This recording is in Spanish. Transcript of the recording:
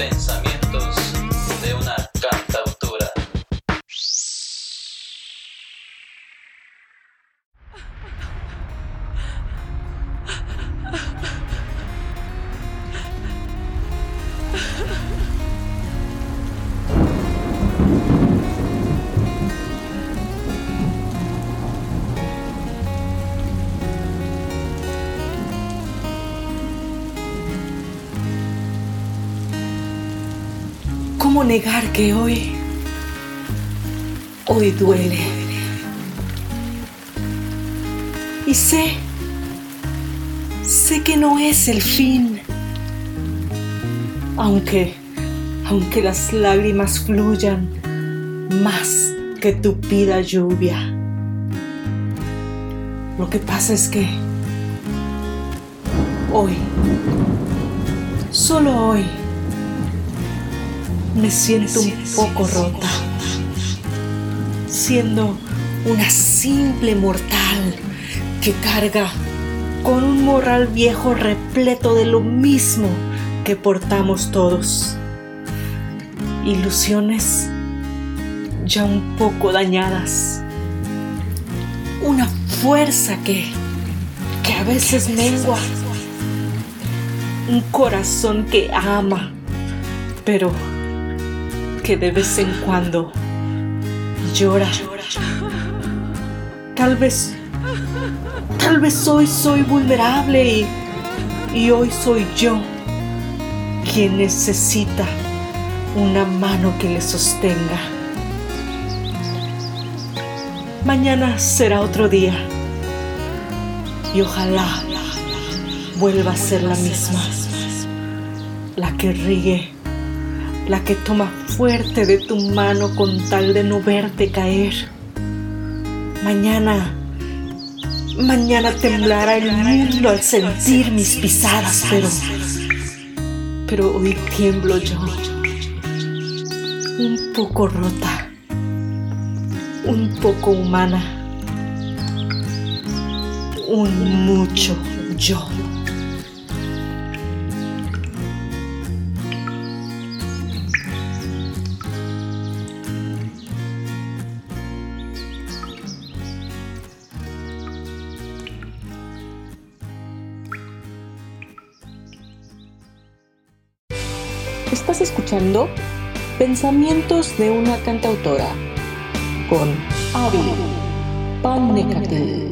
pensa ¿Cómo negar que hoy, hoy duele? Y sé, sé que no es el fin, aunque, aunque las lágrimas fluyan más que tupida lluvia. Lo que pasa es que hoy, solo hoy, me siento un poco rota, siendo una simple mortal que carga con un morral viejo repleto de lo mismo que portamos todos. Ilusiones ya un poco dañadas. Una fuerza que, que a veces mengua. Un corazón que ama, pero de vez en cuando llora. Tal vez, tal vez hoy soy vulnerable y, y hoy soy yo quien necesita una mano que le sostenga. Mañana será otro día y ojalá vuelva a ser la misma, la que ríe la que toma fuerte de tu mano con tal de no verte caer. Mañana, mañana temblará el mundo al sentir mis pisadas, pero, pero hoy tiemblo yo, un poco rota, un poco humana, un mucho yo. Estás escuchando Pensamientos de una cantautora con Avi Panecate.